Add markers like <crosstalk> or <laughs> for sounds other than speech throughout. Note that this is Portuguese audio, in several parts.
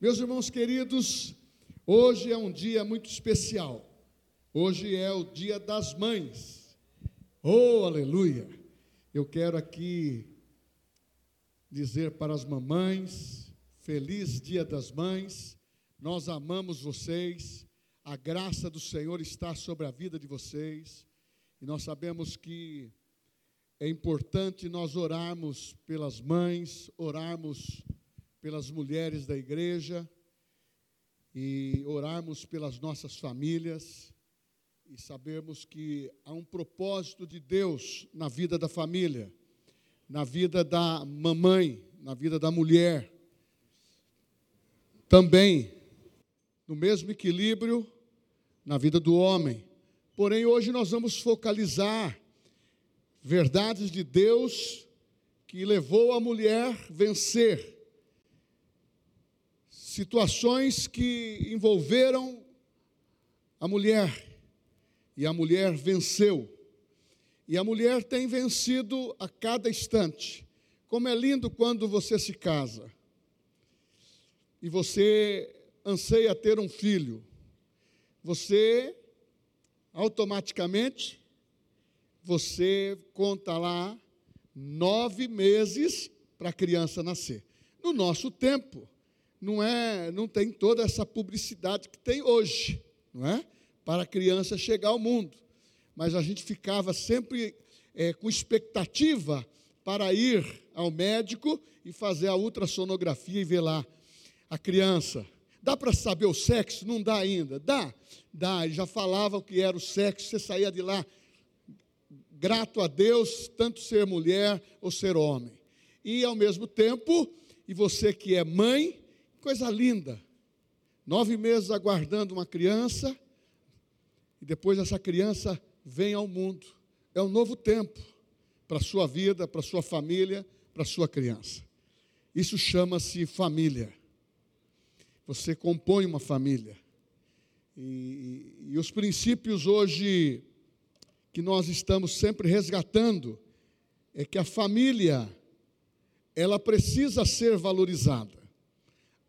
Meus irmãos queridos, hoje é um dia muito especial. Hoje é o dia das mães. Oh, aleluia! Eu quero aqui dizer para as mamães, feliz dia das mães. Nós amamos vocês. A graça do Senhor está sobre a vida de vocês. E nós sabemos que é importante nós orarmos pelas mães, orarmos pelas mulheres da igreja e orarmos pelas nossas famílias e sabermos que há um propósito de Deus na vida da família, na vida da mamãe, na vida da mulher. Também, no mesmo equilíbrio, na vida do homem. Porém, hoje nós vamos focalizar verdades de Deus que levou a mulher vencer situações que envolveram a mulher, e a mulher venceu. E a mulher tem vencido a cada instante. Como é lindo quando você se casa e você anseia ter um filho. Você automaticamente você conta lá nove meses para a criança nascer. No nosso tempo, não é, não tem toda essa publicidade que tem hoje, não é? Para a criança chegar ao mundo. Mas a gente ficava sempre é, com expectativa para ir ao médico e fazer a ultrassonografia e ver lá a criança. Dá para saber o sexo? Não dá ainda. Dá? Dá. Ele já falava o que era o sexo, você saía de lá grato a Deus, tanto ser mulher ou ser homem. E ao mesmo tempo, e você que é mãe, Coisa linda. Nove meses aguardando uma criança, e depois essa criança vem ao mundo. É um novo tempo para a sua vida, para a sua família, para a sua criança. Isso chama-se família. Você compõe uma família. E, e, e, os princípios hoje que nós estamos sempre resgatando é que a família ela precisa ser valorizada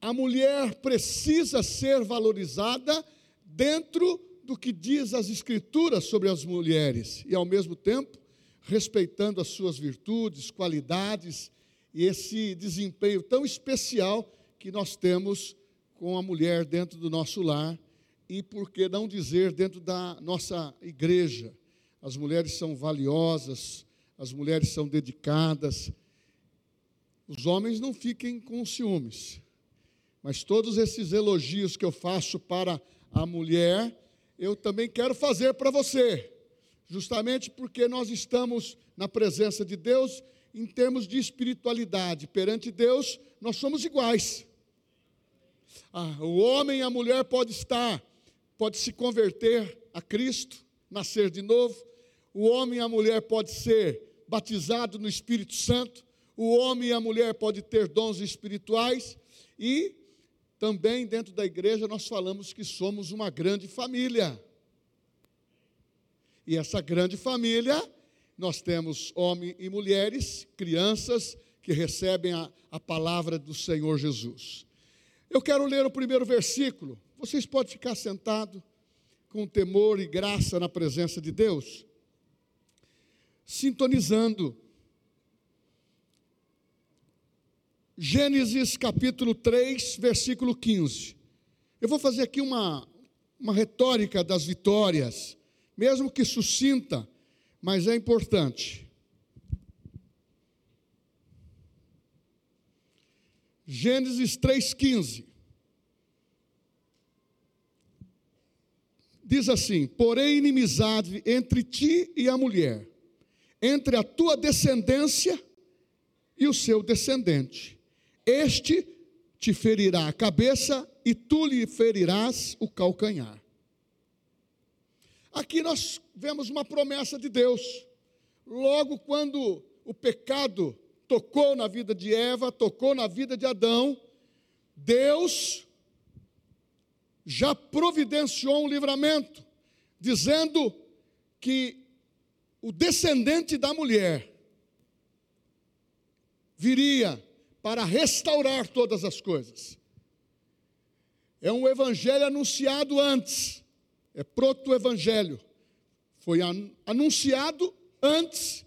a mulher precisa ser valorizada dentro do que diz as Escrituras sobre as mulheres, e ao mesmo tempo respeitando as suas virtudes, qualidades e esse desempenho tão especial que nós temos com a mulher dentro do nosso lar e, por que não dizer, dentro da nossa igreja. As mulheres são valiosas, as mulheres são dedicadas. Os homens não fiquem com ciúmes. Mas todos esses elogios que eu faço para a mulher, eu também quero fazer para você, justamente porque nós estamos na presença de Deus em termos de espiritualidade. Perante Deus, nós somos iguais. Ah, o homem e a mulher pode estar, pode se converter a Cristo, nascer de novo. O homem e a mulher pode ser batizado no Espírito Santo. O homem e a mulher pode ter dons espirituais e também dentro da igreja nós falamos que somos uma grande família. E essa grande família, nós temos homens e mulheres, crianças que recebem a, a palavra do Senhor Jesus. Eu quero ler o primeiro versículo. Vocês podem ficar sentados com temor e graça na presença de Deus, sintonizando Gênesis capítulo 3, versículo 15. Eu vou fazer aqui uma, uma retórica das vitórias, mesmo que sucinta, mas é importante. Gênesis 3,15. Diz assim: Porém, inimizade entre ti e a mulher, entre a tua descendência e o seu descendente este te ferirá a cabeça e tu lhe ferirás o calcanhar. Aqui nós vemos uma promessa de Deus. Logo quando o pecado tocou na vida de Eva, tocou na vida de Adão, Deus já providenciou um livramento, dizendo que o descendente da mulher viria para restaurar todas as coisas. é um evangelho anunciado antes, é proto-evangelho. Foi anunciado antes,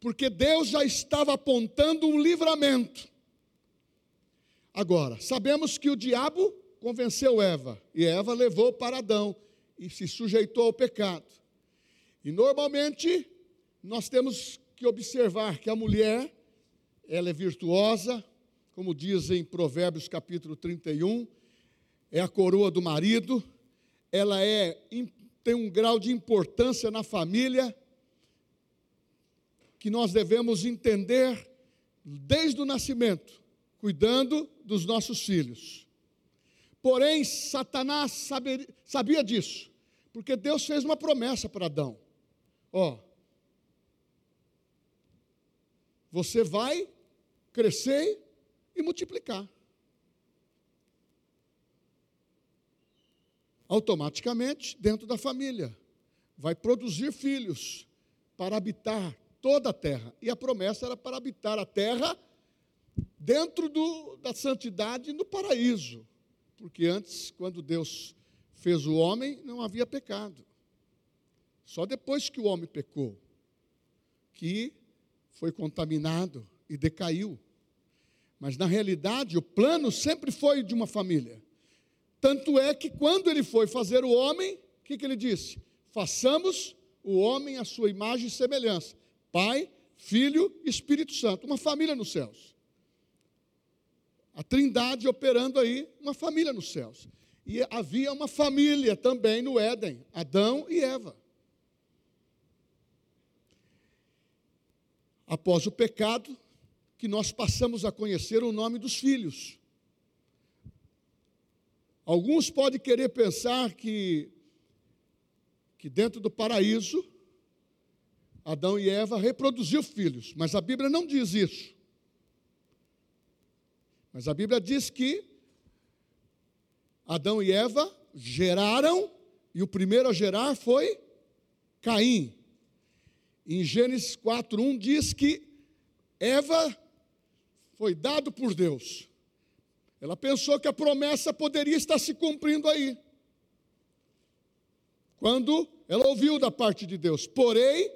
porque Deus já estava apontando um livramento. Agora, sabemos que o diabo convenceu Eva, e Eva levou para Adão e se sujeitou ao pecado. E normalmente nós temos que observar que a mulher, ela é virtuosa, como diz em Provérbios capítulo 31, é a coroa do marido, ela é tem um grau de importância na família que nós devemos entender desde o nascimento, cuidando dos nossos filhos. Porém, Satanás sabia, sabia disso, porque Deus fez uma promessa para Adão: Ó, você vai crescer e multiplicar. Automaticamente, dentro da família, vai produzir filhos para habitar toda a terra. E a promessa era para habitar a terra dentro do, da santidade no paraíso. Porque antes, quando Deus fez o homem, não havia pecado. Só depois que o homem pecou, que foi contaminado e decaiu. Mas na realidade, o plano sempre foi de uma família. Tanto é que quando ele foi fazer o homem, o que, que ele disse? Façamos o homem à sua imagem e semelhança. Pai, Filho e Espírito Santo. Uma família nos céus. A trindade operando aí, uma família nos céus. E havia uma família também no Éden, Adão e Eva. após o pecado, que nós passamos a conhecer o nome dos filhos. Alguns podem querer pensar que, que dentro do paraíso, Adão e Eva reproduziu filhos, mas a Bíblia não diz isso. Mas a Bíblia diz que Adão e Eva geraram, e o primeiro a gerar foi Caim. Em Gênesis 4:1 diz que Eva foi dado por Deus. Ela pensou que a promessa poderia estar se cumprindo aí. Quando ela ouviu da parte de Deus, porém,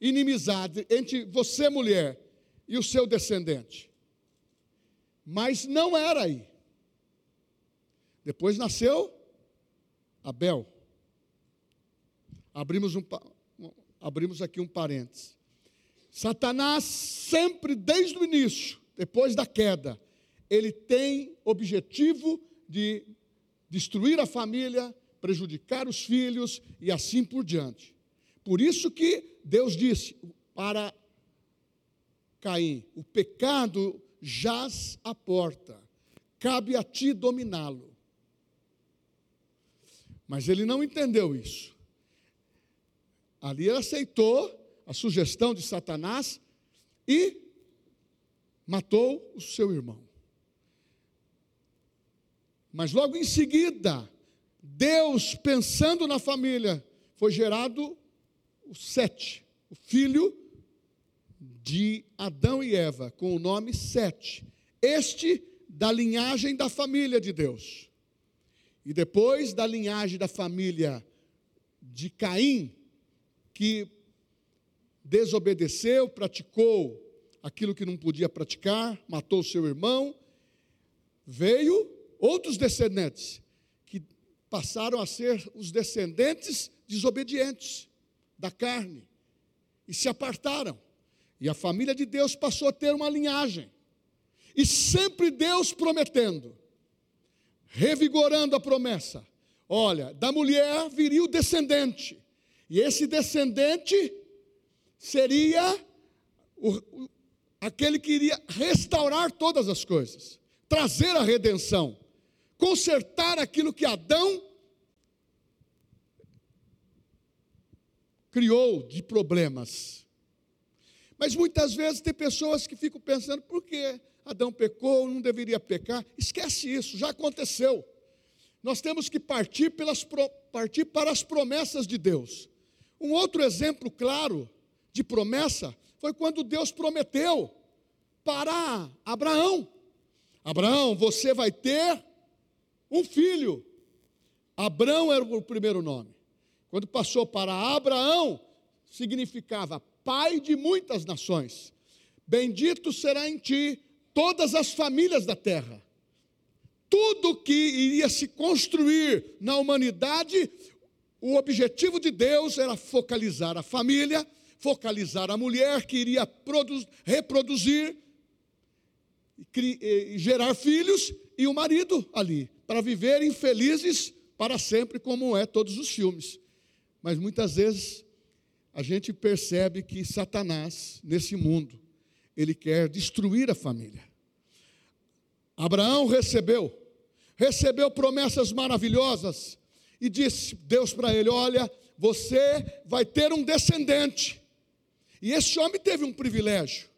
inimizade entre você, mulher, e o seu descendente. Mas não era aí. Depois nasceu Abel. Abrimos um, abrimos aqui um parênteses. Satanás sempre, desde o início, depois da queda, ele tem objetivo de destruir a família, prejudicar os filhos e assim por diante. Por isso que Deus disse para Caim: o pecado jaz à porta, cabe a ti dominá-lo. Mas ele não entendeu isso. Ali ele aceitou a sugestão de Satanás e matou o seu irmão. Mas logo em seguida, Deus, pensando na família, foi gerado o Sete, o filho de Adão e Eva, com o nome Sete. Este da linhagem da família de Deus. E depois da linhagem da família de Caim, que desobedeceu, praticou aquilo que não podia praticar, matou seu irmão, veio outros descendentes que passaram a ser os descendentes desobedientes da carne e se apartaram. E a família de Deus passou a ter uma linhagem. E sempre Deus prometendo, revigorando a promessa: olha, da mulher viria o descendente, e esse descendente seria o, aquele que iria restaurar todas as coisas, trazer a redenção, consertar aquilo que Adão criou de problemas. Mas muitas vezes tem pessoas que ficam pensando, por que Adão pecou, não deveria pecar? Esquece isso, já aconteceu. Nós temos que partir, pelas, partir para as promessas de Deus. Um outro exemplo claro de promessa foi quando Deus prometeu para Abraão: Abraão, você vai ter um filho. Abrão era o primeiro nome. Quando passou para Abraão, significava pai de muitas nações. Bendito será em ti todas as famílias da terra. Tudo que iria se construir na humanidade, o objetivo de Deus era focalizar a família, focalizar a mulher que iria reproduzir gerar filhos e o marido ali, para viverem felizes para sempre, como é todos os filmes. Mas muitas vezes a gente percebe que Satanás, nesse mundo, ele quer destruir a família. Abraão recebeu, recebeu promessas maravilhosas e disse Deus para ele: Olha, você vai ter um descendente. E esse homem teve um privilégio.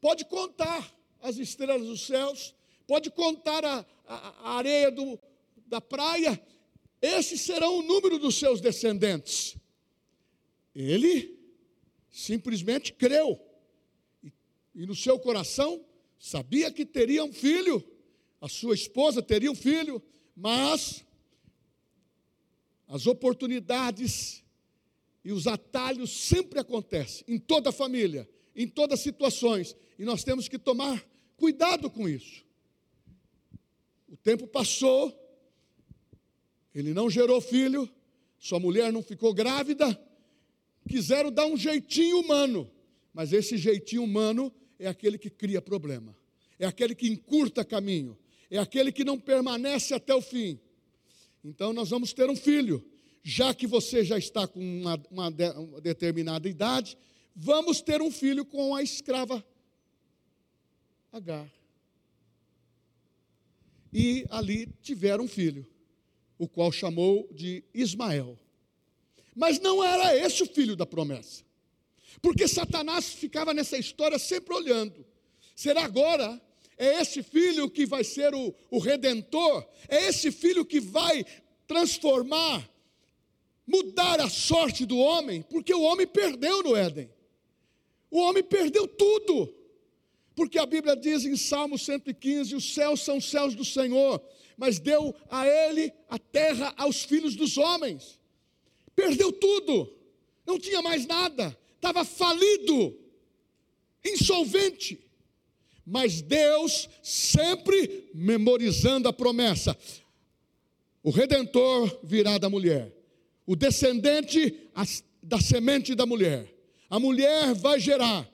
Pode contar as estrelas dos céus, pode contar a, a, a areia do, da praia, esses serão o número dos seus descendentes. Ele simplesmente creu, e, e no seu coração sabia que teria um filho, a sua esposa teria um filho, mas as oportunidades e os atalhos sempre acontecem em toda a família, em todas as situações, e nós temos que tomar cuidado com isso. O tempo passou, ele não gerou filho, sua mulher não ficou grávida, quiseram dar um jeitinho humano, mas esse jeitinho humano é aquele que cria problema, é aquele que encurta caminho, é aquele que não permanece até o fim. Então nós vamos ter um filho, já que você já está com uma, uma, de, uma determinada idade, vamos ter um filho com a escrava Agar. E ali tiveram um filho, o qual chamou de Ismael. Mas não era esse o filho da promessa. Porque Satanás ficava nessa história sempre olhando. Será agora? É esse filho que vai ser o, o redentor? É esse filho que vai transformar, mudar a sorte do homem? Porque o homem perdeu no Éden. O homem perdeu tudo. Porque a Bíblia diz em Salmo 115: os céus são céus do Senhor, mas deu a ele a terra aos filhos dos homens. Perdeu tudo, não tinha mais nada, estava falido, insolvente. Mas Deus sempre memorizando a promessa: o redentor virá da mulher, o descendente da semente da mulher, a mulher vai gerar,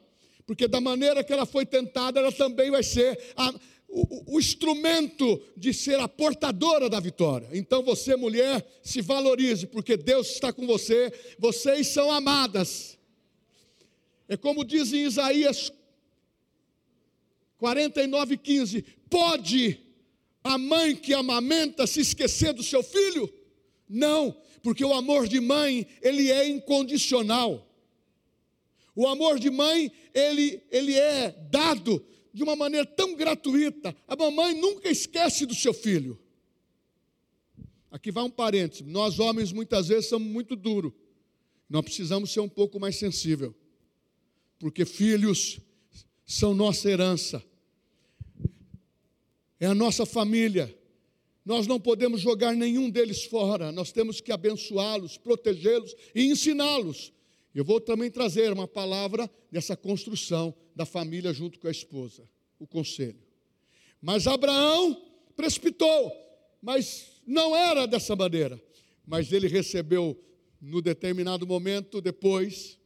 porque da maneira que ela foi tentada, ela também vai ser a, o, o, instrumento de ser a portadora da vitória. Então você, mulher, se valorize, porque Deus está com você, vocês são amadas. É como diz em Isaías 49, 15: pode a mãe que amamenta se esquecer do seu filho? Não, porque o amor de mãe, ele é incondicional. O amor de mãe, ele, ele é dado de uma maneira tão gratuita. A mamãe nunca esquece do seu filho. Aqui vai um parênteses. Nós homens muitas vezes somos muito duros. Nós precisamos ser um pouco mais sensível. Porque filhos são nossa herança. É a nossa família. Nós não podemos jogar nenhum deles fora. Nós temos que abençoá-los, protegê-los e ensiná-los eu vou também trazer uma palavra dessa construção da família junto com a esposa, o conselho. Mas Abraão precipitou, mas não era dessa maneira. Mas ele recebeu, no determinado momento depois,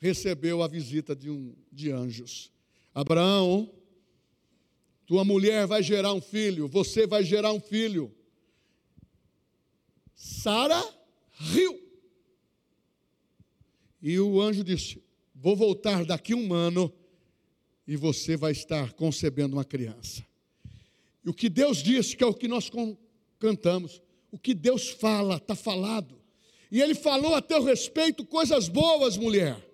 recebeu a visita de, um, de anjos. Abraão, tua mulher vai gerar um filho, você vai gerar um filho. Sara riu. E o anjo disse: Vou voltar daqui um ano e você vai estar concebendo uma criança. E o que Deus disse, que é o que nós cantamos, o que Deus fala, está falado. E Ele falou a teu respeito coisas boas, mulher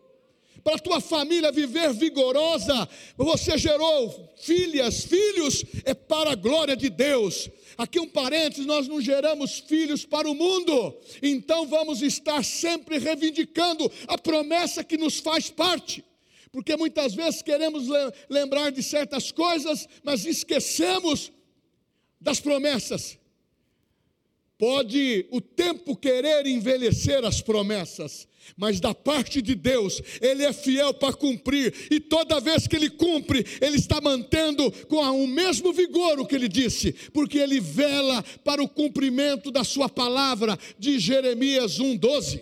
para a tua família viver vigorosa. Você gerou filhas, filhos, é para a glória de Deus. Aqui um parênteses, nós não geramos filhos para o mundo, então vamos estar sempre reivindicando a promessa que nos faz parte. Porque muitas vezes queremos lembrar de certas coisas, mas esquecemos das promessas. Pode o tempo querer envelhecer as promessas, mas da parte de Deus, Ele é fiel para cumprir, e toda vez que Ele cumpre, Ele está mantendo com o mesmo vigor o que Ele disse, porque Ele vela para o cumprimento da Sua palavra, de Jeremias 1,12.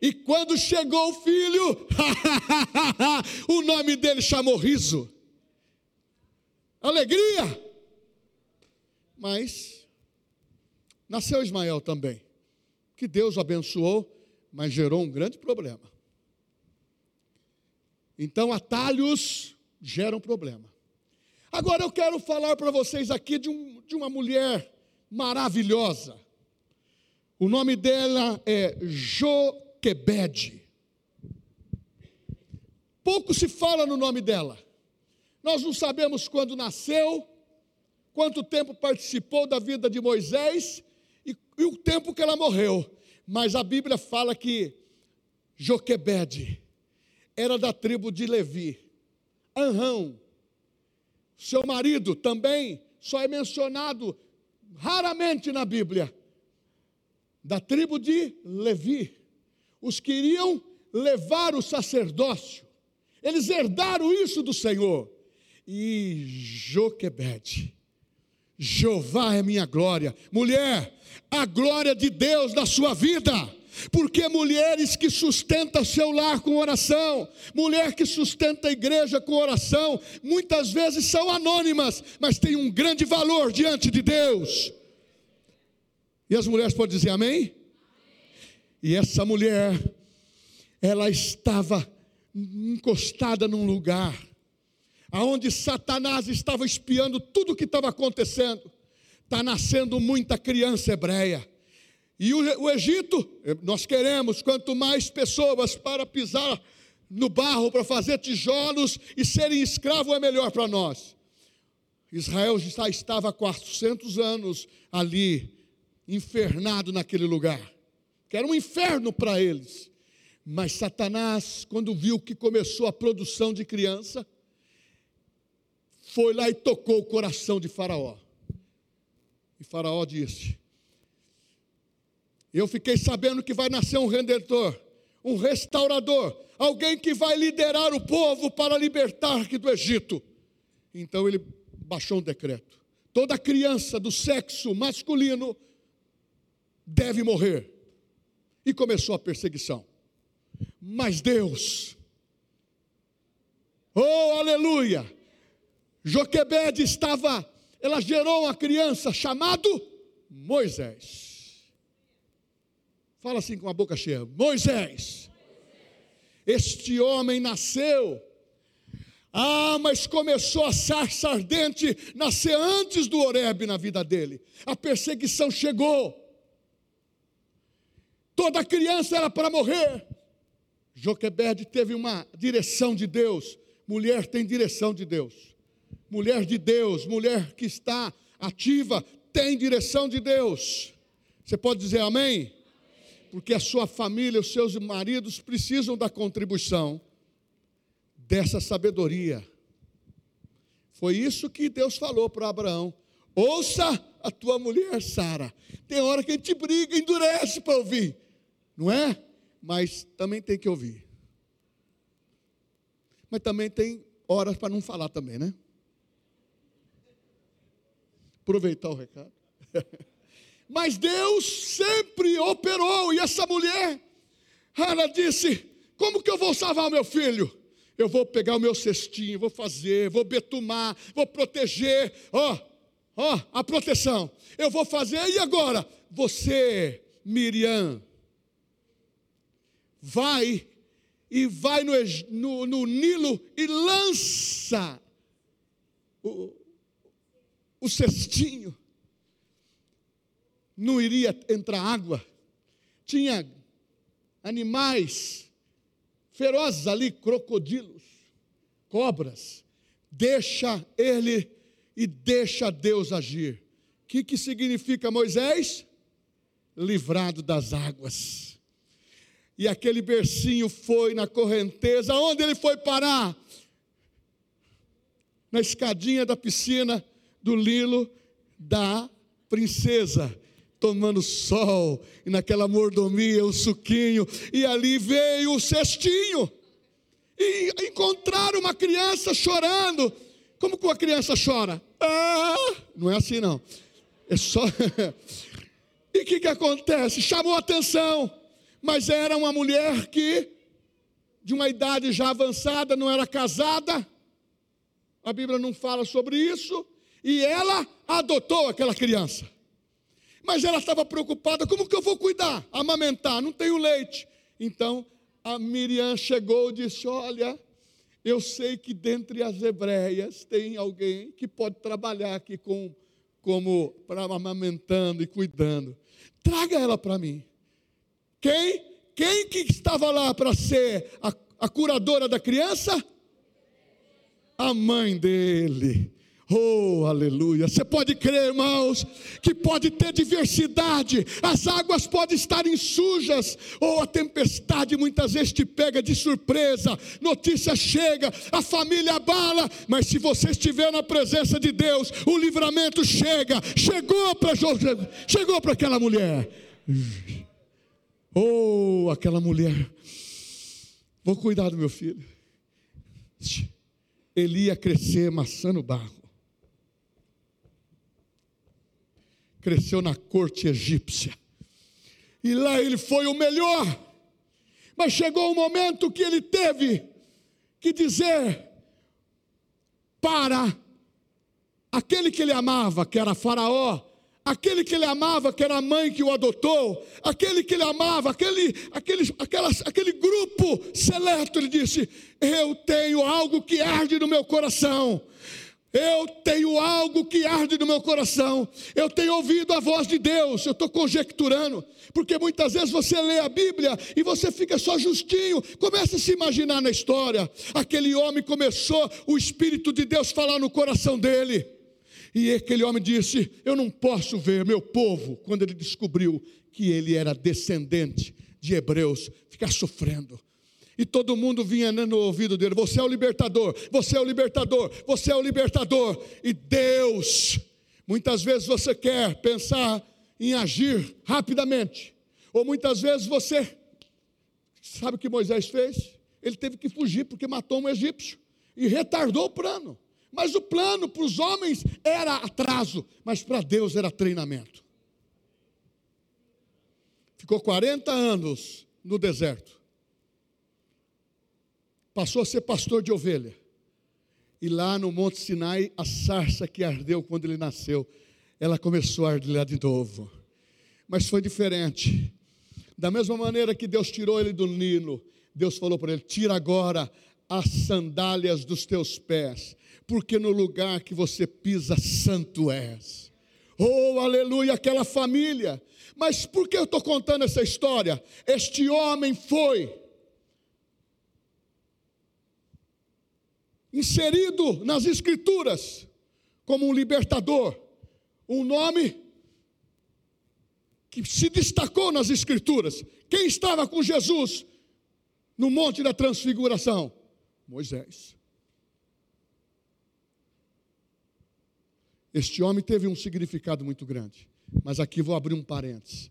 E quando chegou o filho, <laughs> o nome dele chamou riso, alegria. Mas nasceu Ismael também, que Deus abençoou mas gerou um grande problema. Então, atalhos geram problema. Agora eu quero falar para vocês aqui de, um, de uma mulher maravilhosa. O nome dela é Joquebede. Pouco se fala no nome dela. Nós não sabemos quando nasceu, quanto tempo participou da vida de Moisés e, o tempo que ela morreu. Mas a Bíblia fala que Joquebede era da tribo de Levi. Anrão, seu marido também só é mencionado raramente na Bíblia. Da tribo de Levi. Os queriam levar o sacerdócio. Eles herdaram isso do Senhor. E Joquebede Jeová é minha glória. Mulher, a glória de Deus na sua vida. Porque mulheres que sustentam seu lar com oração, mulher que sustenta a igreja com oração, muitas vezes são anônimas, mas têm um grande valor diante de Deus. E as mulheres podem dizer amém? E essa mulher, ela estava encostada num lugar aonde Satanás estava espiando tudo o que estava acontecendo. Está nascendo muita criança hebreia. E o, o, Egito, nós queremos quanto mais pessoas para pisar no barro, para fazer tijolos e serem escravos, é melhor para nós. Israel já estava há 400 anos ali, infernado naquele lugar, que era um inferno para eles. Mas Satanás, quando viu que começou a produção de criança, foi lá e tocou o coração de Faraó. E Faraó disse: Eu fiquei sabendo que vai nascer um redentor, um restaurador, alguém que vai liderar o povo para libertar aqui do Egito. Então ele baixou um decreto: toda criança do sexo masculino deve morrer. E começou a perseguição. Mas Deus, oh aleluia, Joquebede estava, ela gerou uma criança chamado Moisés. Fala assim com a boca cheia: Moisés. Este homem nasceu. Ah, mas começou a sarça ardente nascer antes do Horebe na vida dele. A perseguição chegou. Toda criança era para morrer. Joquebede teve uma direção de Deus. Mulher tem direção de Deus mulher de Deus, mulher que está ativa, tem direção de Deus. Você pode dizer amém? Porque a sua família, os seus maridos precisam da contribuição dessa sabedoria. Foi isso que Deus falou para Abraão. Ouça a tua mulher Sara. Tem hora que a gente briga, endurece para ouvir, não é? Mas também tem que ouvir. Mas também tem horas para não falar também, né? Aproveitar o recado. <laughs> Mas Deus sempre operou, e essa mulher, ela disse: Como que eu vou salvar meu filho? Eu vou pegar o meu cestinho, vou fazer, vou betumar, vou proteger, ó, ó, a proteção. Eu vou fazer, e agora? Você, Miriam, vai e vai no, no, no Nilo e lança o, o cestinho, não iria entrar água, tinha animais ferozes ali, crocodilos, cobras. Deixa ele e deixa Deus agir. O que, que significa Moisés? Livrado das águas. E aquele bercinho foi na correnteza, onde ele foi parar? Na escadinha da piscina, do Lilo, da princesa tomando sol, e naquela mordomia, o suquinho, e ali veio o cestinho, e encontraram uma criança chorando. Como que uma criança chora? Ah, não é assim não. É só. <laughs> e o que, que acontece? Chamou atenção, mas era uma mulher que, de uma idade já avançada, não era casada. A Bíblia não fala sobre isso. E ela adotou aquela criança. Mas ela estava preocupada: como que eu vou cuidar? Amamentar, não tenho leite. Então a Miriam chegou e disse: Olha, eu sei que dentre as hebreias tem alguém que pode trabalhar aqui com, como para amamentando e cuidando. Traga ela para mim. Quem? Quem que estava lá para ser a, a curadora da criança? A mãe dele. Oh, aleluia. Você pode crer, irmãos, que pode ter diversidade, as águas podem estar sujas, ou a tempestade muitas vezes te pega de surpresa, notícia chega, a família abala, mas se você estiver na presença de Deus, o livramento chega, chegou para chegou para aquela mulher. Oh, aquela mulher. Vou cuidar do meu filho. Ele ia crescer maçã no barro. Cresceu na corte egípcia. E lá ele foi o melhor. Mas chegou um momento que ele teve que dizer para aquele que ele amava, que era Faraó, aquele que ele amava, que era a mãe que o adotou, aquele que ele amava, aquele, aquele, aquelas, aquele grupo seleto, ele disse: Eu tenho algo que arde no meu coração. Eu tenho algo que arde no meu coração. Eu tenho ouvido a voz de Deus. Eu estou conjecturando, porque muitas vezes você lê a Bíblia e você fica só justinho. Começa a se imaginar na história. Aquele homem começou o Espírito de Deus falar no coração dele. E aquele homem disse: Eu não posso ver meu povo, quando ele descobriu que ele era descendente de hebreus, ficar sofrendo e todo mundo vinha no ouvido dele: Você é o libertador, você é o libertador, você é o libertador. E Deus, muitas vezes você quer pensar em agir rapidamente, ou muitas vezes você, sabe o que Moisés fez? Ele teve que fugir porque matou um egípcio e retardou o plano. Mas o plano para os homens era atraso, mas para Deus era treinamento. Ficou 40 anos no deserto passou a ser pastor de ovelha. E lá no Monte Sinai, a sarça que ardeu quando ele nasceu, ela começou a arder de novo. Mas foi diferente. Da mesma maneira que Deus tirou ele do Nilo, Deus falou para ele: tira agora as sandálias dos teus pés, porque no lugar que você pisa, santo és. Oh, aleluia, aquela família. Mas por que eu estou contando essa história? Este homem foi inserido nas Escrituras como um libertador, um nome que se destacou nas Escrituras. Quem estava com Jesus no Monte da Transfiguração? Moisés. Este homem teve um significado muito grande, mas aqui vou abrir um parênteses.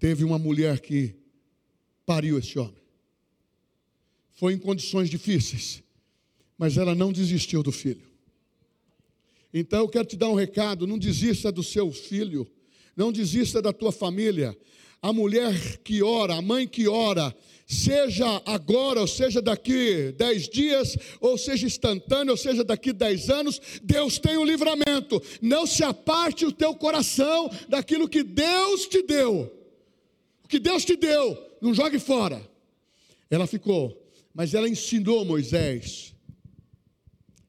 Teve uma mulher que pariu este homem. Foi em condições difíceis mas ela não desistiu do filho. Então eu quero te dar um recado: não desista do seu filho, não desista da tua família. A mulher que ora, a mãe que ora, seja agora, ou seja daqui dez dias, ou seja instantâneo, ou seja daqui dez anos, Deus tem um livramento. Não se aparte o teu coração daquilo que Deus te deu. O que Deus te deu, não jogue fora. Ela ficou, mas ela ensinou Moisés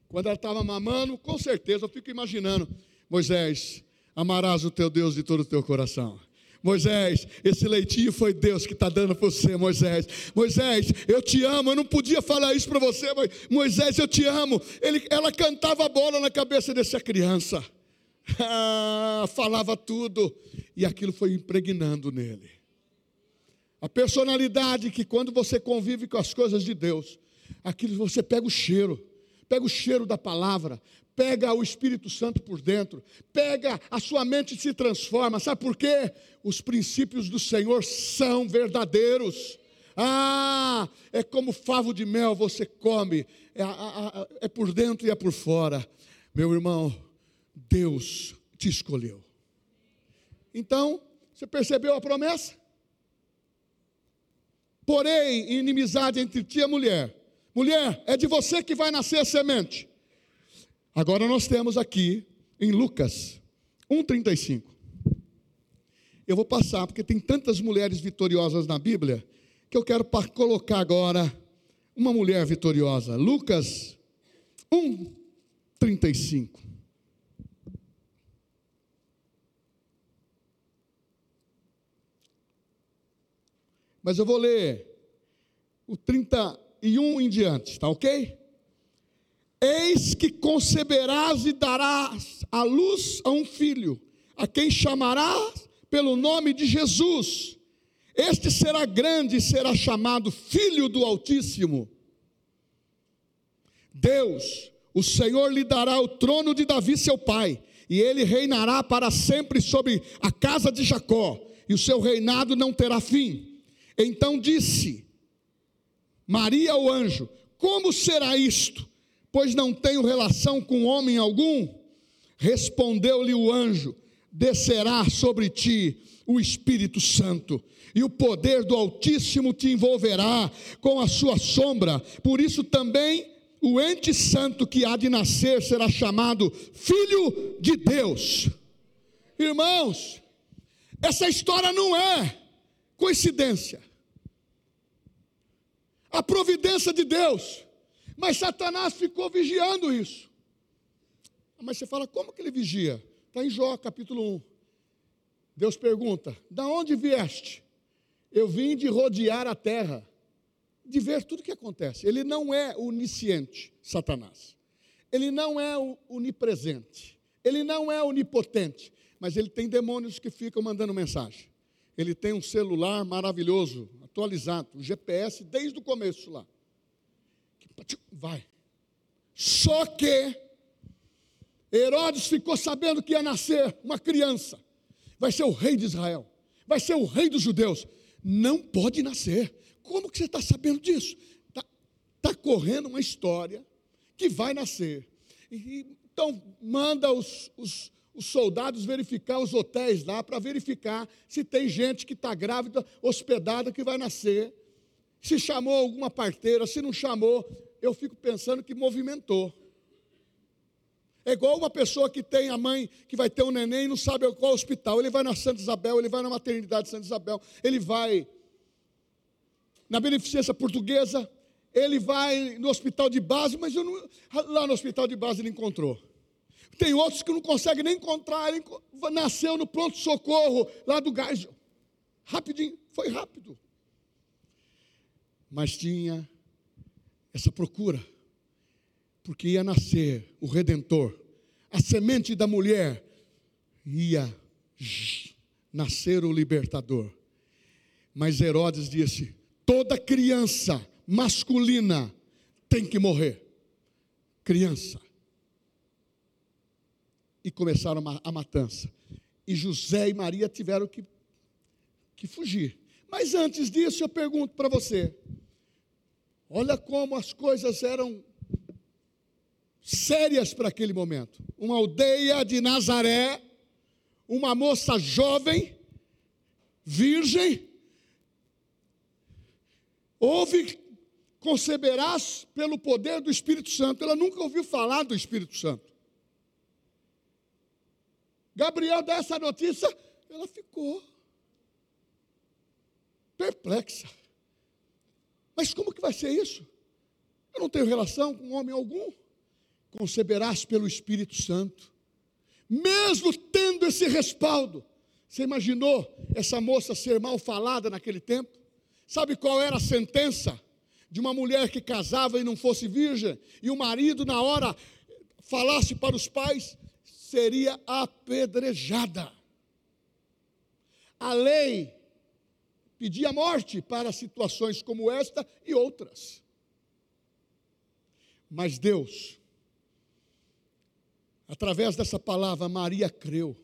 quando ela estava mamando, com certeza, eu fico imaginando, Moisés, amarás o teu Deus de todo o teu coração. Moisés, esse leitinho foi Deus que está dando para você, Moisés. Moisés, eu te amo. Eu não podia falar isso para você, mas Moisés, eu te amo. Ele, ela cantava bola na cabeça dessa criança, <laughs> ah, falava tudo, e aquilo foi impregnando nele. A personalidade que, quando você convive com as coisas de Deus, aquilo você pega o cheiro pega o cheiro da palavra, pega o Espírito Santo por dentro, pega a sua mente se transforma. Sabe por quê? Os princípios do Senhor são verdadeiros. Ah, é como favo de mel, você come, é, é por dentro e é por fora. Meu irmão, Deus te escolheu. Então, você percebeu a promessa? Porém, inimizade entre ti e a mulher. Mulher, é de você que vai nascer a semente. Agora nós temos aqui em Lucas 1,35. Eu vou passar, porque tem tantas mulheres vitoriosas na Bíblia, que eu quero colocar agora uma mulher vitoriosa. Lucas 1,35. Mas eu vou ler o 31 em diante, tá ok? Eis que conceberás e darás a luz a um filho, a quem chamarás pelo nome de Jesus. Este será grande e será chamado Filho do Altíssimo. Deus, o Senhor lhe dará o trono de Davi, seu pai, e ele reinará para sempre sobre a casa de Jacó, e o seu reinado não terá fim. Então disse Maria ao anjo: Como será isto? Pois não tenho relação com homem algum. Respondeu-lhe o anjo: Descerá sobre ti o Espírito Santo, e o poder do Altíssimo te envolverá com a sua sombra. Por isso também o ente santo que há de nascer será chamado Filho de Deus. Irmãos, essa história não é coincidência a providência de Deus. Mas Satanás ficou vigiando isso. Mas você fala, como que ele vigia? Está em Jó, capítulo 1. Deus pergunta: Da onde vieste? Eu vim de rodear a terra, de ver tudo o que acontece. Ele não é onisciente, Satanás. Ele não é onipresente. Ele não é onipotente. Mas ele tem demônios que ficam mandando mensagem. Ele tem um celular maravilhoso, atualizado, o GPS desde o começo lá. Vai. Só que Herodes ficou sabendo que ia nascer uma criança. Vai ser o rei de Israel. Vai ser o rei dos judeus. Não pode nascer. Como que você está sabendo disso? Está tá correndo uma história que vai nascer. E, então, manda os, os, os soldados verificar os hotéis lá para verificar se tem gente que está grávida, hospedada, que vai nascer. Se chamou alguma parteira, se não chamou, eu fico pensando que movimentou. É igual uma pessoa que tem a mãe que vai ter um neném e não sabe qual hospital. Ele vai na Santa Isabel, ele vai na maternidade de Santa Isabel, ele vai na beneficência portuguesa, ele vai no hospital de base, mas não, lá no hospital de base ele encontrou. Tem outros que não conseguem nem encontrar. Nasceu no pronto-socorro lá do Geisel. Rapidinho, foi rápido. Mas tinha essa procura, porque ia nascer o Redentor, a semente da mulher, ia nascer o libertador. Mas Herodes disse: toda criança masculina tem que morrer. Criança e começaram a matança. E José e Maria tiveram que, que fugir. Mas antes disso, eu pergunto para você: olha como as coisas eram sérias para aquele momento. Uma aldeia de Nazaré, uma moça jovem, virgem, houve conceberás pelo poder do Espírito Santo. Ela nunca ouviu falar do Espírito Santo. Gabriel dá essa notícia, ela ficou perplexa. Mas como que vai ser isso? Eu não tenho relação com homem algum. Conceberás pelo Espírito Santo. Mesmo tendo esse respaldo. Você imaginou essa moça ser mal falada naquele tempo? Sabe qual era a sentença de uma mulher que casava e não fosse virgem? E o marido, na hora, falasse para os pais: seria apedrejada. A lei pedia morte para situações como esta e outras. Mas Deus, através dessa palavra, Maria creu.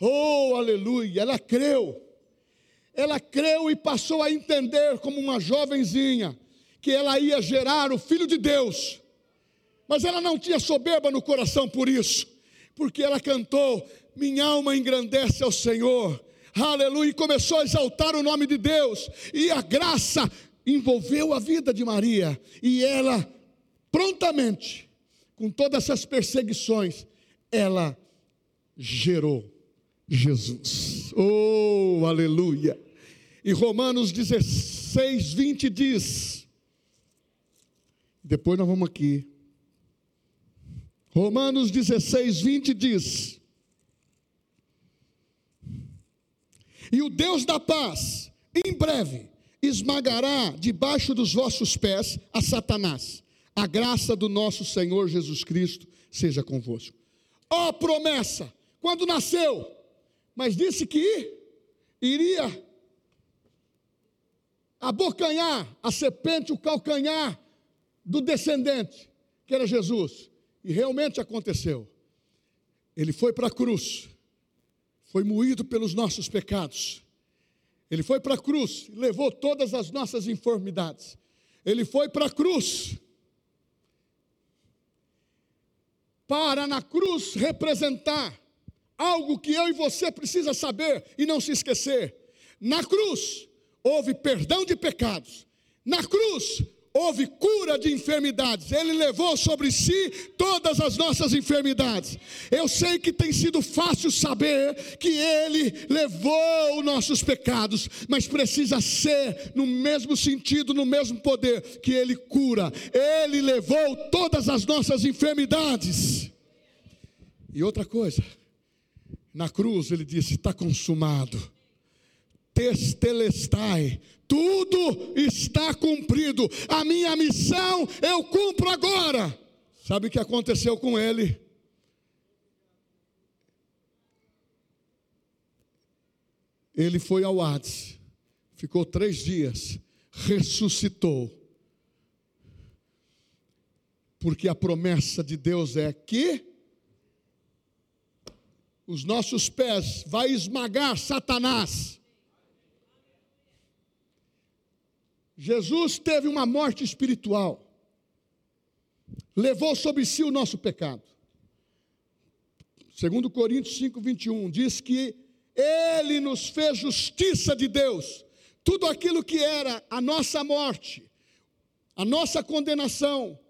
Oh, aleluia, ela creu. Ela creu e passou a entender, como uma jovenzinha, que ela ia gerar o Filho de Deus. Mas ela não tinha soberba no coração por isso, porque ela cantou: Minha alma engrandece ao Senhor, aleluia, e começou a exaltar o nome de Deus, e a graça envolveu a vida de Maria, e ela, prontamente, com todas essas perseguições, ela gerou Jesus. Oh, aleluia! E Romanos 16, 20 diz: depois nós vamos aqui. Romanos 16, 20 diz: E o Deus da paz, em breve, esmagará debaixo dos vossos pés a Satanás. A graça do nosso Senhor Jesus Cristo seja convosco. Ó oh, promessa, quando nasceu, mas disse que iria abocanhar a serpente, o calcanhar do descendente, que era Jesus. E realmente aconteceu. Ele foi para a cruz, foi moído pelos nossos pecados. Ele foi para a cruz, levou todas as nossas enfermidades. Ele foi para a cruz, para na cruz representar algo que eu e você precisa saber e não se esquecer. Na cruz houve perdão de pecados. Na cruz houve cura de enfermidades, Ele levou sobre si todas as nossas enfermidades. Eu sei que tem sido fácil saber que Ele levou os nossos pecados, mas precisa ser no mesmo sentido, no mesmo poder que Ele cura. Ele levou todas as nossas enfermidades. E outra coisa, na cruz Ele disse: está consumado. Testelestai, tudo está cumprido. A minha missão eu cumpro agora. Sabe o que aconteceu com ele? Ele foi ao Hades, ficou três dias, ressuscitou. Porque a promessa de Deus é que os nossos pés vai esmagar Satanás. Jesus teve uma morte espiritual, levou sobre si o nosso pecado. Segundo Coríntios 5, 21, diz que Ele nos fez justiça de Deus. Tudo aquilo que era a nossa morte, a nossa condenação,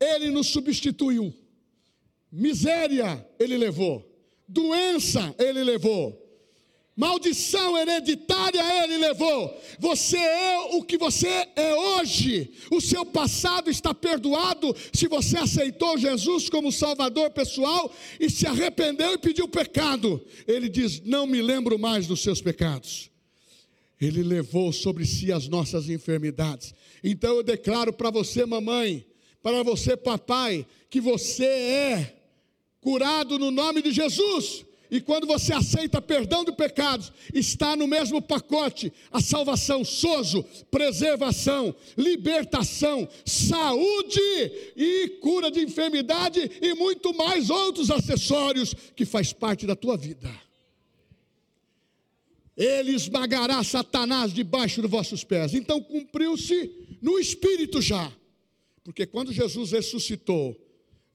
Ele nos substituiu. Miséria, Ele levou. Doença, Ele levou Maldição hereditária ele levou. Você é o que você é hoje. O seu passado está perdoado se você aceitou Jesus como Salvador pessoal e se arrependeu e pediu pecado. Ele diz: Não me lembro mais dos seus pecados. Ele levou sobre si as nossas enfermidades. Então eu declaro para você, mamãe, para você, papai, que você é curado no nome de Jesus. E quando você aceita perdão de pecados, está no mesmo pacote a salvação, sozo, preservação, libertação, saúde e cura de enfermidade e muito mais outros acessórios que faz parte da tua vida. Ele esmagará Satanás debaixo dos vossos pés. Então cumpriu-se no espírito já. Porque quando Jesus ressuscitou,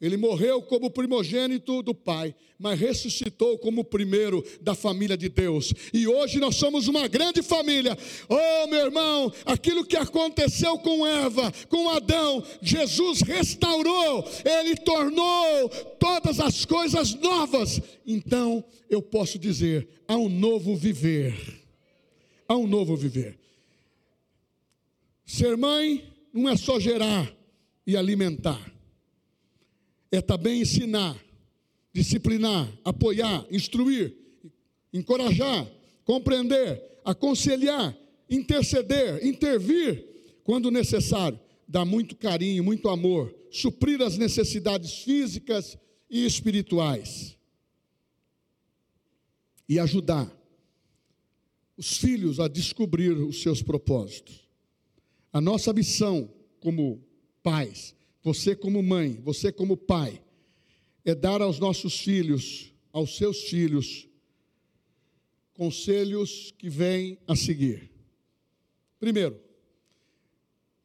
ele morreu como primogênito do Pai, mas ressuscitou como o primeiro da família de Deus. E hoje nós somos uma grande família. Oh, meu irmão, aquilo que aconteceu com Eva, com Adão, Jesus restaurou, ele tornou todas as coisas novas. Então, eu posso dizer, há um novo viver. Há um novo viver. Ser mãe não é só gerar e alimentar é também ensinar, disciplinar, apoiar, instruir, encorajar, compreender, aconselhar, interceder, intervir quando necessário, dar muito carinho, muito amor, suprir as necessidades físicas e espirituais e ajudar os filhos a descobrir os seus propósitos. A nossa missão como pais você como mãe, você como pai, é dar aos nossos filhos, aos seus filhos, conselhos que vêm a seguir. Primeiro,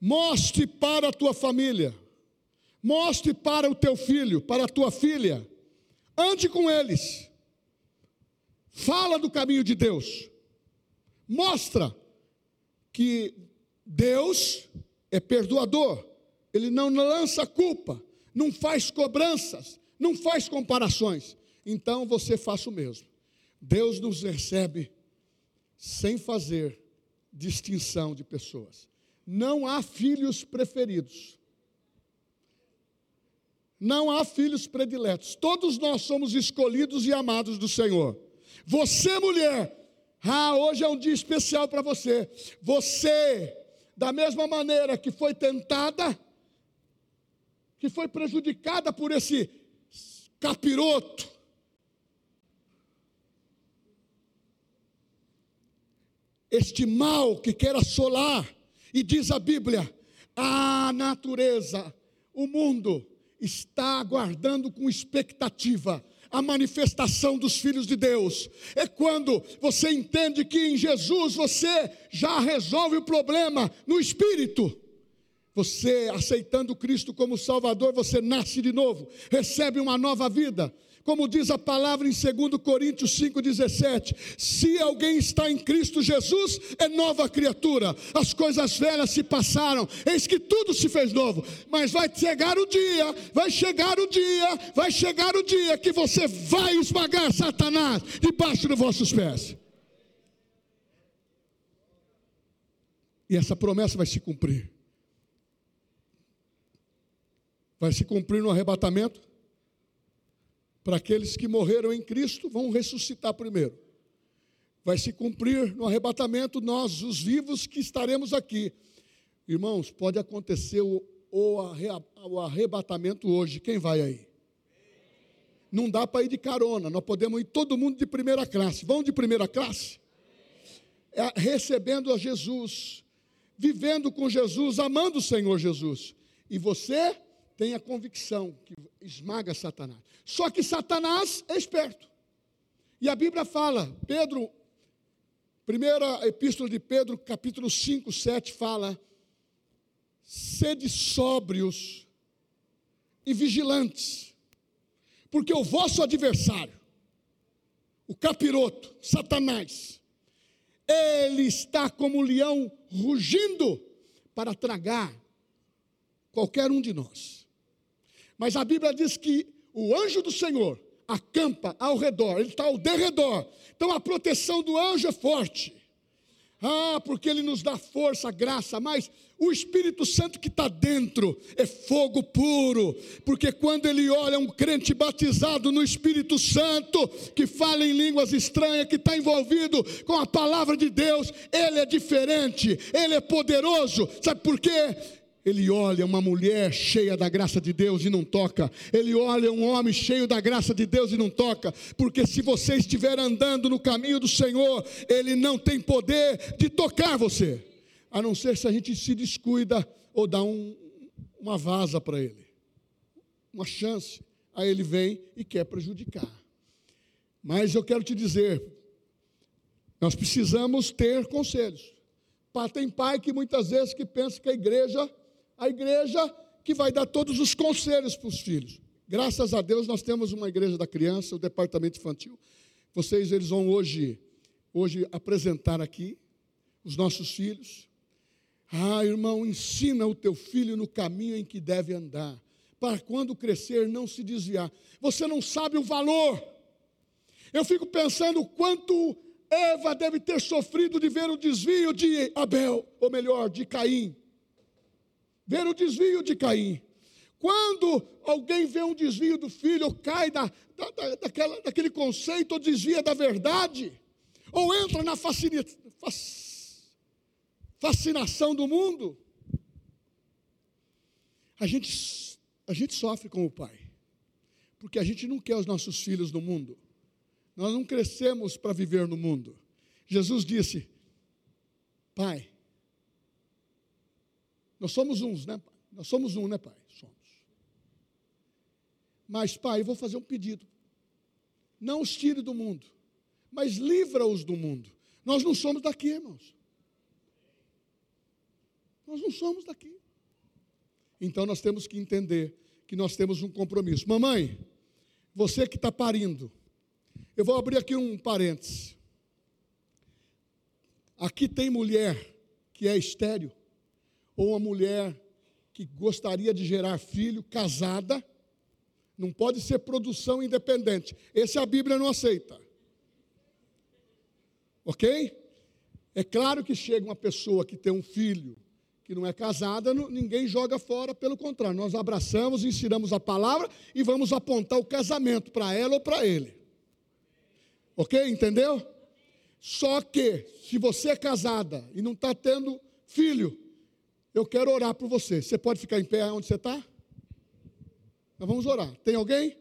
mostre para a tua família, mostre para o teu filho, para a tua filha, ande com eles, fala do caminho de Deus, mostra que Deus é perdoador, Ele não lança culpa, não faz cobranças, não faz comparações. Então você faça o mesmo. Deus nos recebe sem fazer distinção de pessoas. Não há filhos preferidos. Não há filhos prediletos. Todos nós somos escolhidos e amados do Senhor. Você, mulher, ah, hoje é um dia especial para você. Você, da mesma maneira que foi tentada, que foi prejudicada por esse capiroto, este mal que quer assolar, e diz a Bíblia: a natureza, o mundo, está aguardando com expectativa a manifestação dos filhos de Deus. É quando você entende que em Jesus você já resolve o problema no espírito. Você aceitando Cristo como Salvador, você nasce de novo, recebe uma nova vida. Como diz a palavra em 2 Coríntios 5,17: se alguém está em Cristo Jesus, é nova criatura, as coisas velhas se passaram, eis que tudo se fez novo. Mas vai chegar o dia, vai chegar o dia, vai chegar o dia que você vai esmagar Satanás debaixo dos vossos pés. E essa promessa vai se cumprir. Vai se cumprir no arrebatamento para aqueles que morreram em Cristo, vão ressuscitar primeiro. Vai se cumprir no arrebatamento, nós, os vivos que estaremos aqui. Irmãos, pode acontecer o, o arrebatamento hoje. Quem vai aí? Não dá para ir de carona, nós podemos ir todo mundo de primeira classe. Vão de primeira classe? É, recebendo a Jesus, vivendo com Jesus, amando o Senhor Jesus. E você tem a convicção que esmaga Satanás. Só que Satanás é esperto. E a Bíblia fala, Pedro, primeira epístola de Pedro, capítulo 5, 7, fala: sede sóbrios e vigilantes, porque o vosso adversário, o capiroto, Satanás, ele está como um leão rugindo para tragar qualquer um de nós. Mas a Bíblia diz que o anjo do Senhor acampa ao redor, ele está ao derredor. Então a proteção do anjo é forte. Ah, porque ele nos dá força, graça, mas o Espírito Santo que está dentro é fogo puro, porque quando ele olha um crente batizado no Espírito Santo, que fala em línguas estranhas, que está envolvido com a palavra de Deus, ele é diferente, ele é poderoso, sabe por quê? Ele olha uma mulher cheia da graça de Deus e não toca. Ele olha um homem cheio da graça de Deus e não toca. Porque se você estiver andando no caminho do Senhor, Ele não tem poder de tocar você. A não ser se a gente se descuida ou dá um, uma vaza para Ele. Uma chance. Aí Ele vem e quer prejudicar. Mas eu quero te dizer, nós precisamos ter conselhos. Tem pai que muitas vezes que pensa que a igreja a igreja que vai dar todos os conselhos para os filhos. Graças a Deus nós temos uma igreja da criança, o departamento infantil. Vocês eles vão hoje hoje apresentar aqui os nossos filhos. Ah, irmão, ensina o teu filho no caminho em que deve andar, para quando crescer não se desviar. Você não sabe o valor. Eu fico pensando quanto Eva deve ter sofrido de ver o desvio de Abel, ou melhor, de Caim ver o desvio de Caim. Quando alguém vê um desvio do filho, ou cai da, da, daquela, daquele conceito, ou desvia da verdade, ou entra na fascina, fascinação do mundo, a gente, a gente sofre como pai, porque a gente não quer os nossos filhos no mundo, nós não crescemos para viver no mundo. Jesus disse: Pai, nós somos uns, né, pai? Nós somos um, né, pai? Somos. Mas, pai, eu vou fazer um pedido. Não os tire do mundo, mas livra-os do mundo. Nós não somos daqui, irmãos. Nós não somos daqui. Então nós temos que entender que nós temos um compromisso. Mamãe, você que está parindo, eu vou abrir aqui um parênteses. Aqui tem mulher que é estéreo, ou uma mulher que gostaria de gerar filho, casada, não pode ser produção independente. Esse a Bíblia não aceita. Ok? É claro que chega uma pessoa que tem um filho que não é casada, ninguém joga fora, pelo contrário, nós abraçamos, ensinamos a palavra e vamos apontar o casamento para ela ou para ele. Ok? Entendeu? Só que, se você é casada e não está tendo filho, eu quero orar por você. Você pode ficar em pé onde você está? Nós vamos orar. Tem alguém?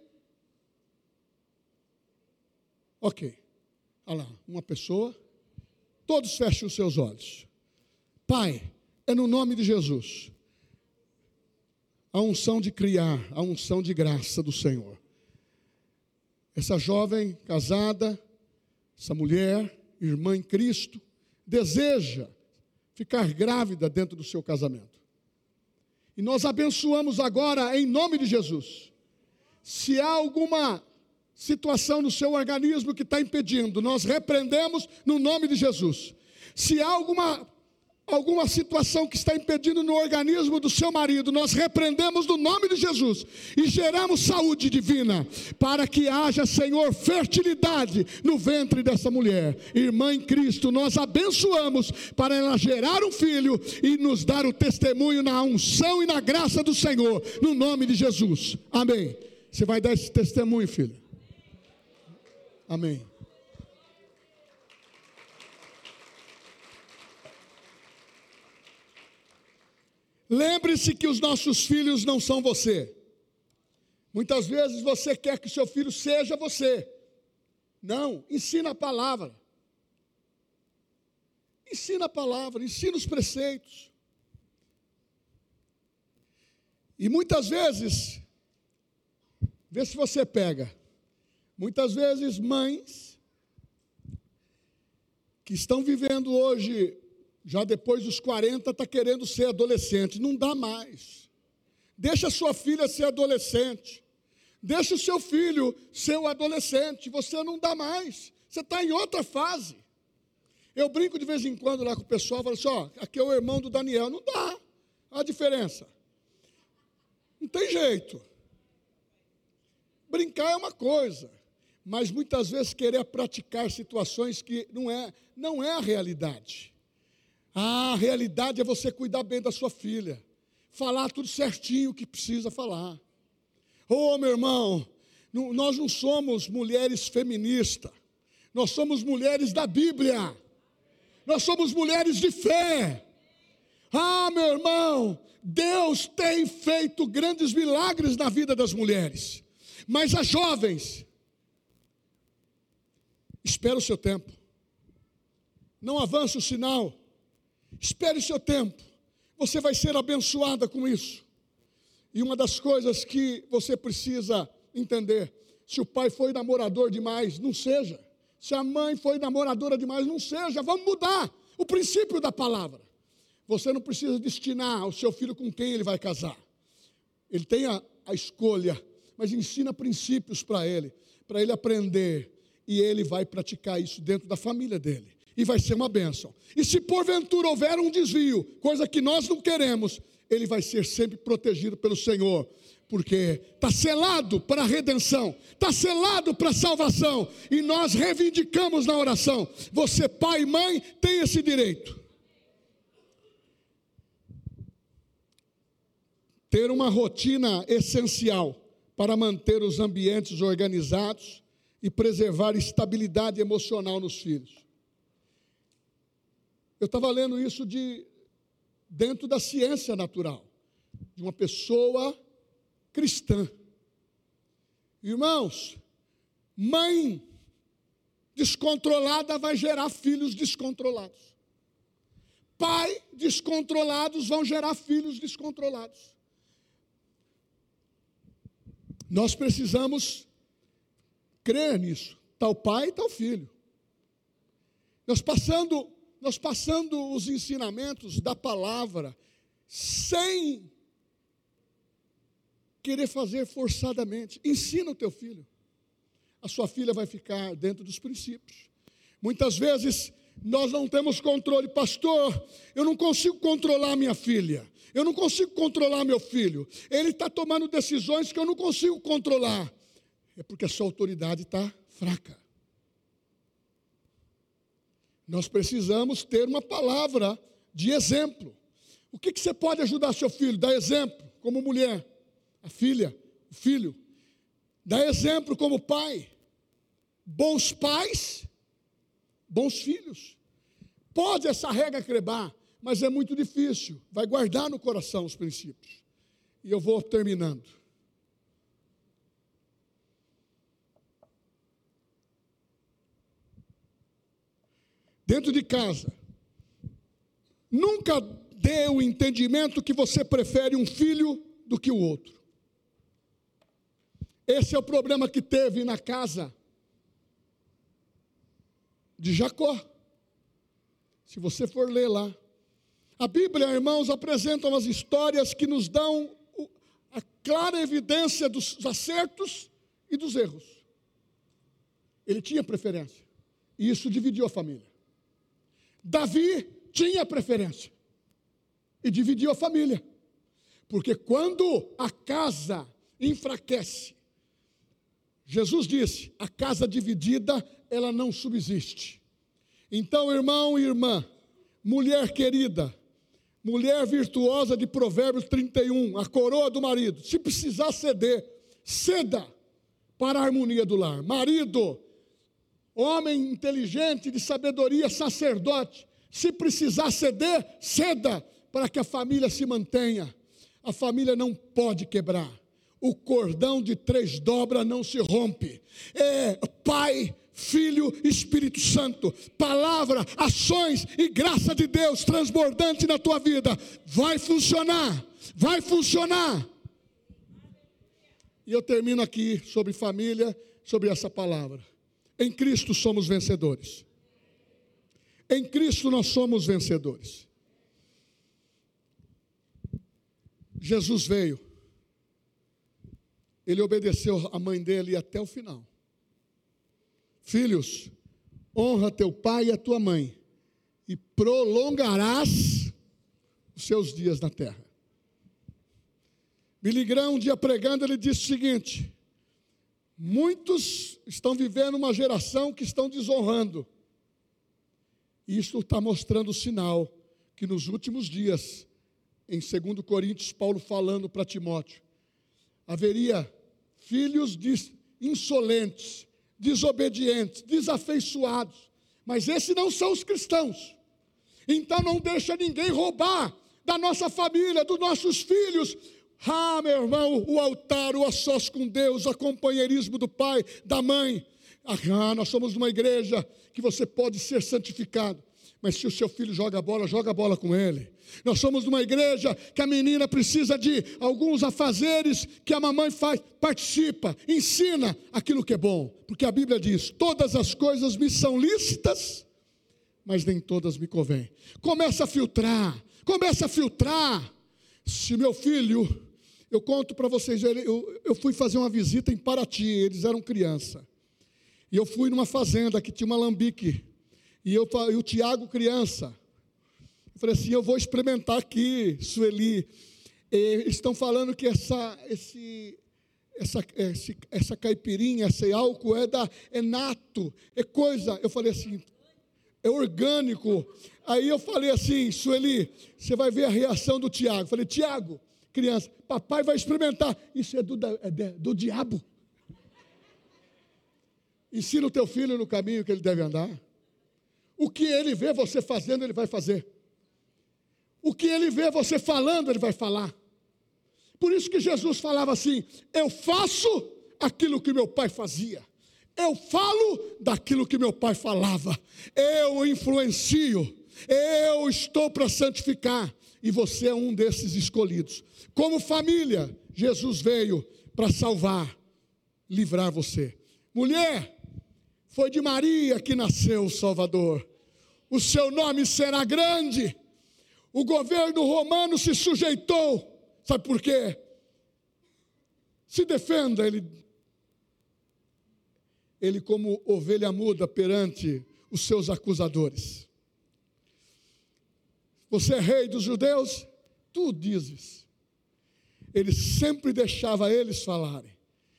Ok. Olha lá, uma pessoa. Todos fechem os seus olhos. Pai, é no nome de Jesus. A unção de criar, a unção de graça do Senhor. Essa jovem casada, essa mulher, irmã em Cristo, deseja ficar grávida dentro do seu casamento. E nós abençoamos agora em nome de Jesus. Se há alguma situação no seu organismo que está impedindo, nós repreendemos no nome de Jesus. Se há alguma alguma situação que está impedindo no organismo do seu marido, nós repreendemos no nome de Jesus e geramos saúde divina para que haja, Senhor, fertilidade no ventre dessa mulher. Irmã em Cristo, nós abençoamos para ela gerar um filho e nos dar o testemunho na unção e na graça do Senhor, no nome de Jesus. Amém. Você vai dar esse testemunho, filho? Amém. Lembre-se que os nossos filhos não são você. Muitas vezes você quer que seu filho seja você. Não, ensina a palavra. Ensina a palavra, ensina os preceitos. E muitas vezes, vê se você pega, muitas vezes mães que estão vivendo hoje já depois dos 40 está querendo ser adolescente. Não dá mais. Deixa sua filha ser adolescente. Deixa o seu filho ser adolescente. Você não dá mais. Você está em outra fase. Eu brinco de vez em quando lá com o pessoal, falo assim, ó, aqui é o irmão do Daniel. Não dá. Olha a diferença. Não tem jeito. Brincar é uma coisa, mas muitas vezes querer praticar situações que não é, não é a realidade. A realidade é você cuidar bem da sua filha, falar tudo certinho o que precisa falar. Oh, meu irmão, nós não somos mulheres feministas, nós somos mulheres da Bíblia, nós somos mulheres de fé. Ah, meu irmão, Deus tem feito grandes milagres na vida das mulheres, mas as jovens, espera o seu tempo, não avance o sinal Espere seu tempo. Você vai ser abençoada com isso. E uma das coisas que você precisa entender: se o pai foi namorador demais, não seja. Se a mãe foi namoradora demais, não seja. Vamos mudar o princípio da palavra. Você não precisa destinar o seu filho com quem ele vai casar. Ele tem a, a escolha, mas ensina princípios para ele, para ele aprender. E ele vai praticar isso dentro da família dele e vai ser uma bênção. E se porventura houver um desvio, coisa que nós não queremos, ele vai ser sempre protegido pelo Senhor, porque está selado para a redenção, está selado para a salvação, e nós reivindicamos na oração. Você, pai e mãe, tem esse direito. Ter uma rotina essencial para manter os ambientes organizados e preservar estabilidade emocional nos filhos. Eu estava lendo isso de dentro da ciência natural, de uma pessoa cristã. Irmãos, mãe descontrolada vai gerar filhos descontrolados. Pai descontrolados vão gerar filhos descontrolados. Nós precisamos crer nisso. Tal pai, tal filho. Nós passando, nós passando os ensinamentos da palavra sem querer fazer forçadamente. Ensina o teu filho. A sua filha vai ficar dentro dos princípios. Muitas vezes nós não temos controle, pastor. Eu não consigo controlar minha filha. Eu não consigo controlar meu filho. Ele está tomando decisões que eu não consigo controlar. É porque a sua autoridade está fraca. Nós precisamos ter uma palavra de exemplo. O que, que você pode ajudar seu filho? Dá exemplo, como mulher, a filha, o filho. Dá exemplo como pai. Bons pais, bons filhos. Pode essa regra crebar, mas é muito difícil. Vai guardar no coração os princípios. E eu vou terminando. Dentro de casa, nunca dê o entendimento que você prefere um filho do que o outro. Esse é o problema que teve na casa de Jacó. Se você for ler lá, a Bíblia, irmãos, apresenta umas histórias que nos dão a clara evidência dos acertos e dos erros. Ele tinha preferência, e isso dividiu a família. Davi tinha preferência, e dividiu a família, porque quando a casa enfraquece, Jesus disse: a casa dividida, ela não subsiste. Então, irmão e irmã, mulher querida, mulher virtuosa de Provérbios 31, a coroa do marido, se precisar ceder, ceda para a harmonia do lar. Marido, homem inteligente, de sabedoria, sacerdote, se precisar ceder, ceda para que a família se mantenha. A família não pode quebrar. O cordão de três dobras não se rompe. É pai, Filho, Espírito Santo, palavra, ações e graça de Deus transbordante na tua vida, vai funcionar, vai funcionar. E eu termino aqui sobre família, sobre essa palavra. Em Cristo somos vencedores. Em Cristo nós somos vencedores. Jesus veio, ele obedeceu a mãe dele até o final. Filhos, honra teu pai e a tua mãe, e prolongarás os seus dias na terra. Billy Graham, um dia pregando, ele disse o seguinte: muitos estão vivendo uma geração que estão desonrando. E isso está mostrando o sinal que nos últimos dias, em 2 Coríntios, Paulo falando para Timóteo, haveria filhos insolentes, desobedientes, desafeiçoados. Mas esses não são os cristãos. Então não deixa ninguém roubar da nossa família, dos nossos filhos. Ah, meu irmão, o altar, o a sós com Deus, o companheirismo do pai, da mãe. Ah, nós somos uma igreja que você pode ser santificado. Mas se o seu filho joga bola, joga bola com ele. Nós somos uma igreja que a menina precisa de alguns afazeres que a mamãe faz, participa, ensina aquilo que é bom, porque a Bíblia diz: todas as coisas me são lícitas, mas nem todas me convêm. Começa a filtrar, começa a filtrar. Se meu filho, eu conto para vocês, eu, eu fui fazer uma visita em Paraty, eles eram criança, e eu fui numa fazenda que tinha uma lambique e, eu, e o Tiago, criança, eu falei assim: eu vou experimentar aqui, Sueli. eles estão falando que essa, esse, essa, esse, essa caipirinha, esse álcool é, da, é nato, é coisa. Eu falei assim: é orgânico. Aí eu falei assim: Sueli, você vai ver a reação do Tiago. Falei: Tiago, criança, papai vai experimentar. Isso é do, é do diabo. Ensina o teu filho no caminho que ele deve andar. O que ele vê você fazendo, ele vai fazer. O que ele vê você falando, ele vai falar. Por isso que Jesus falava assim: Eu faço aquilo que meu pai fazia. Eu falo daquilo que meu pai falava. Eu influencio. Eu estou para santificar. E você é um desses escolhidos. Como família, Jesus veio para salvar, livrar você. Mulher, foi de Maria que nasceu o Salvador. O seu nome será grande. O governo romano se sujeitou. Sabe por quê? Se defenda, ele, ele como ovelha muda perante os seus acusadores. Você é rei dos judeus? Tu dizes. Ele sempre deixava eles falarem.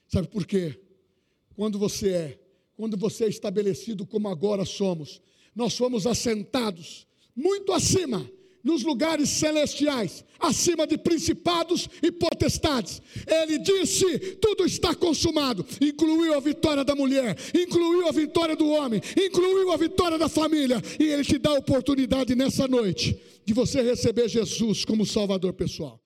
Sabe por quê? Quando você é, quando você é estabelecido como agora somos, nós fomos assentados muito acima nos lugares celestiais, acima de principados e potestades. Ele disse: tudo está consumado. Incluiu a vitória da mulher, incluiu a vitória do homem, incluiu a vitória da família. E ele te dá a oportunidade nessa noite de você receber Jesus como Salvador pessoal.